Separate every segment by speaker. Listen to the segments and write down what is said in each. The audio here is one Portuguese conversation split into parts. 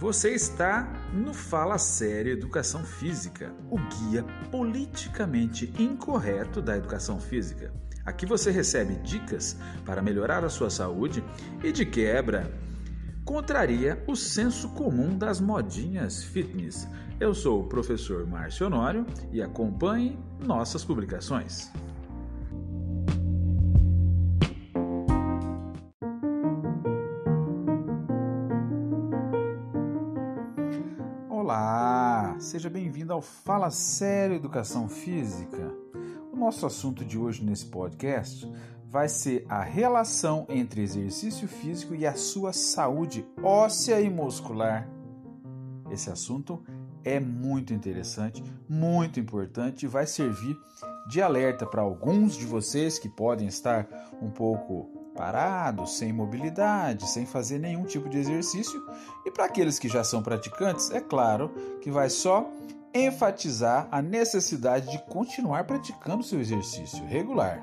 Speaker 1: Você está no Fala Sério Educação Física, o guia politicamente incorreto da educação física. Aqui você recebe dicas para melhorar a sua saúde e, de quebra, contraria o senso comum das modinhas fitness. Eu sou o professor Márcio Honório e acompanhe nossas publicações. Seja bem-vindo ao Fala Sério Educação Física. O nosso assunto de hoje nesse podcast vai ser a relação entre exercício físico e a sua saúde óssea e muscular. Esse assunto é muito interessante, muito importante e vai servir de alerta para alguns de vocês que podem estar um pouco parados, sem mobilidade, sem fazer nenhum tipo de exercício, e para aqueles que já são praticantes, é claro que vai só enfatizar a necessidade de continuar praticando seu exercício regular.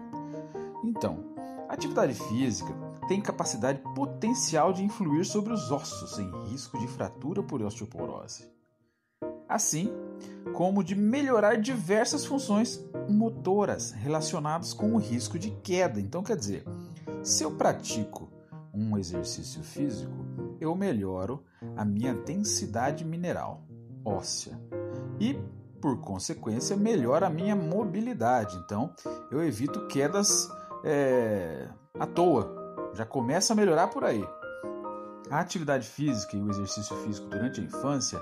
Speaker 1: Então, a atividade física tem capacidade potencial de influir sobre os ossos em risco de fratura por osteoporose. Assim, como de melhorar diversas funções motoras relacionadas com o risco de queda. Então, quer dizer, se eu pratico um exercício físico, eu melhoro a minha densidade mineral óssea e, por consequência, melhora a minha mobilidade. Então, eu evito quedas é, à toa. Já começa a melhorar por aí. A atividade física e o exercício físico durante a infância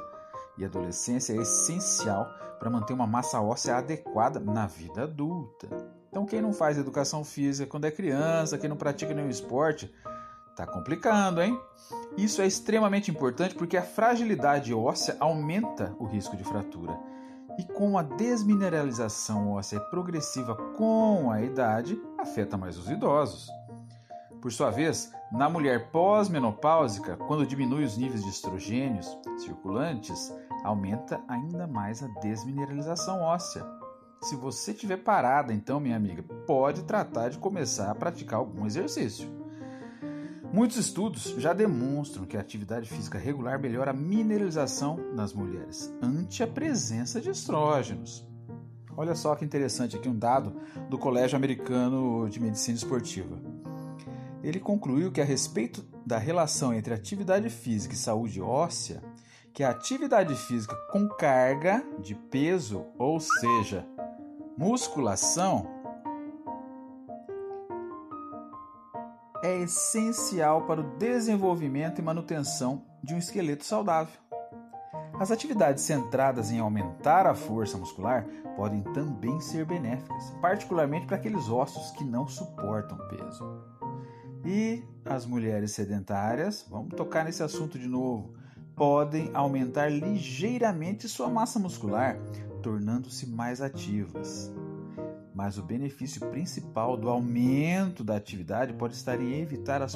Speaker 1: e adolescência é essencial para manter uma massa óssea adequada na vida adulta. Então, quem não faz educação física quando é criança, quem não pratica nenhum esporte, tá complicando, hein? Isso é extremamente importante porque a fragilidade óssea aumenta o risco de fratura. E com a desmineralização óssea progressiva com a idade, afeta mais os idosos. Por sua vez, na mulher pós-menopáusica, quando diminui os níveis de estrogênios circulantes, aumenta ainda mais a desmineralização óssea. Se você estiver parada, então, minha amiga, pode tratar de começar a praticar algum exercício. Muitos estudos já demonstram que a atividade física regular melhora a mineralização nas mulheres ante a presença de estrógenos. Olha só que interessante aqui um dado do Colégio Americano de Medicina Esportiva. Ele concluiu que a respeito da relação entre atividade física e saúde óssea, que a atividade física com carga de peso, ou seja, musculação, é essencial para o desenvolvimento e manutenção de um esqueleto saudável. As atividades centradas em aumentar a força muscular podem também ser benéficas, particularmente para aqueles ossos que não suportam peso. E as mulheres sedentárias, vamos tocar nesse assunto de novo, podem aumentar ligeiramente sua massa muscular, tornando-se mais ativas. Mas o benefício principal do aumento da atividade pode estar em evitar as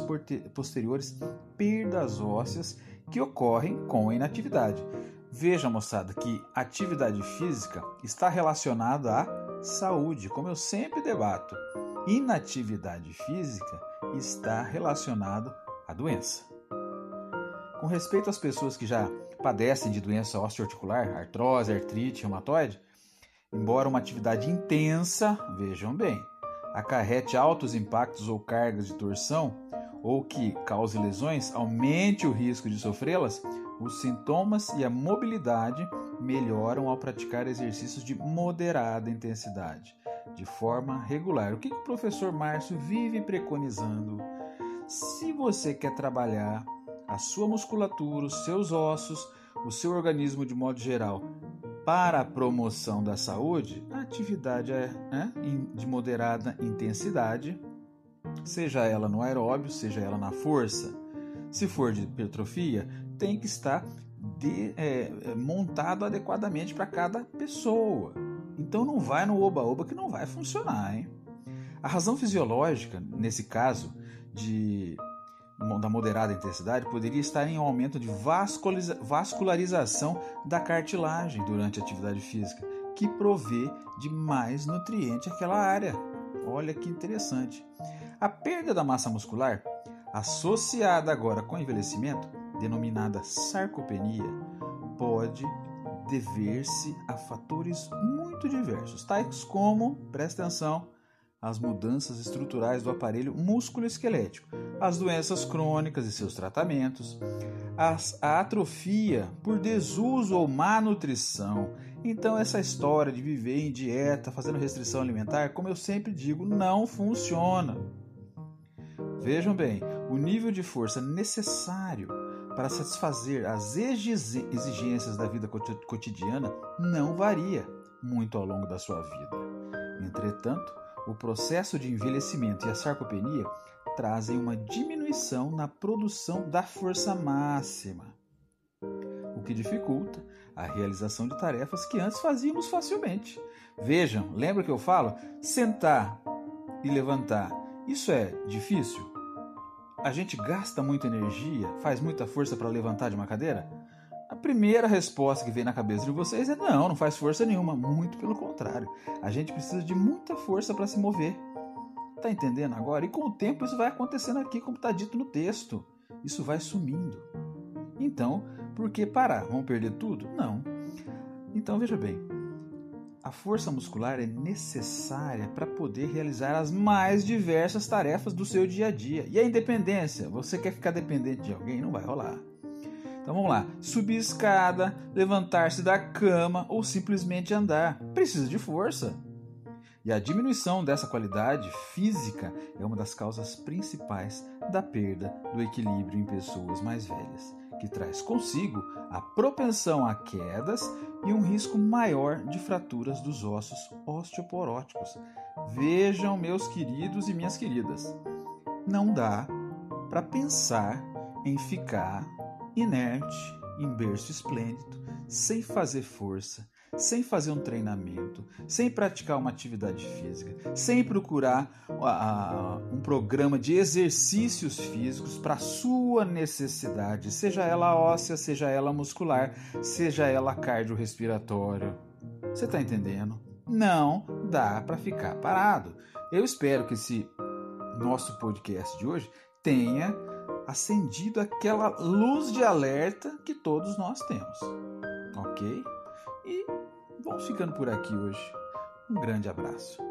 Speaker 1: posteriores perdas ósseas que ocorrem com a inatividade. Veja, moçada, que atividade física está relacionada à saúde, como eu sempre debato. Inatividade física está relacionado à doença. Com respeito às pessoas que já padecem de doença osteoarticular, artrose, artrite, reumatoide, embora uma atividade intensa, vejam bem, acarrete altos impactos ou cargas de torção, ou que cause lesões, aumente o risco de sofrê-las, os sintomas e a mobilidade melhoram ao praticar exercícios de moderada intensidade, de forma regular. O que o professor Márcio vive preconizando? Se você quer trabalhar a sua musculatura, os seus ossos, o seu organismo de modo geral para a promoção da saúde, a atividade é né, de moderada intensidade, seja ela no aeróbio, seja ela na força. Se for de hipertrofia, tem que estar de, é, é montado adequadamente para cada pessoa. Então não vai no oba-oba que não vai funcionar. Hein? A razão fisiológica, nesse caso, de da moderada intensidade poderia estar em um aumento de vascularização da cartilagem durante a atividade física, que provê de mais nutriente àquela área. Olha que interessante. A perda da massa muscular, associada agora com envelhecimento, denominada sarcopenia, pode dever-se a fatores muito diversos, tais como, presta atenção, as mudanças estruturais do aparelho músculo-esquelético, as doenças crônicas e seus tratamentos, as, a atrofia por desuso ou má nutrição. Então, essa história de viver em dieta, fazendo restrição alimentar, como eu sempre digo, não funciona. Vejam bem, o nível de força necessário para satisfazer as exigências da vida cotidiana não varia muito ao longo da sua vida. Entretanto, o processo de envelhecimento e a sarcopenia trazem uma diminuição na produção da força máxima, o que dificulta a realização de tarefas que antes fazíamos facilmente. Vejam, lembra que eu falo? Sentar e levantar, isso é difícil? A gente gasta muita energia, faz muita força para levantar de uma cadeira? Primeira resposta que vem na cabeça de vocês é não, não faz força nenhuma. Muito pelo contrário. A gente precisa de muita força para se mover. Tá entendendo agora? E com o tempo isso vai acontecendo aqui, como está dito no texto. Isso vai sumindo. Então, por que parar? Vamos perder tudo? Não. Então veja bem, a força muscular é necessária para poder realizar as mais diversas tarefas do seu dia a dia. E a independência? Você quer ficar dependente de alguém? Não vai rolar. Então vamos lá: subir escada, levantar-se da cama ou simplesmente andar. Precisa de força. E a diminuição dessa qualidade física é uma das causas principais da perda do equilíbrio em pessoas mais velhas que traz consigo a propensão a quedas e um risco maior de fraturas dos ossos osteoporóticos. Vejam, meus queridos e minhas queridas, não dá para pensar em ficar inerte em berço esplêndido, sem fazer força, sem fazer um treinamento, sem praticar uma atividade física, sem procurar uh, um programa de exercícios físicos para sua necessidade, seja ela óssea, seja ela muscular, seja ela cardiorrespiratória. Você está entendendo? Não dá para ficar parado. Eu espero que esse nosso podcast de hoje tenha acendido aquela luz de alerta que todos nós temos. Ok? E vamos ficando por aqui hoje. Um grande abraço.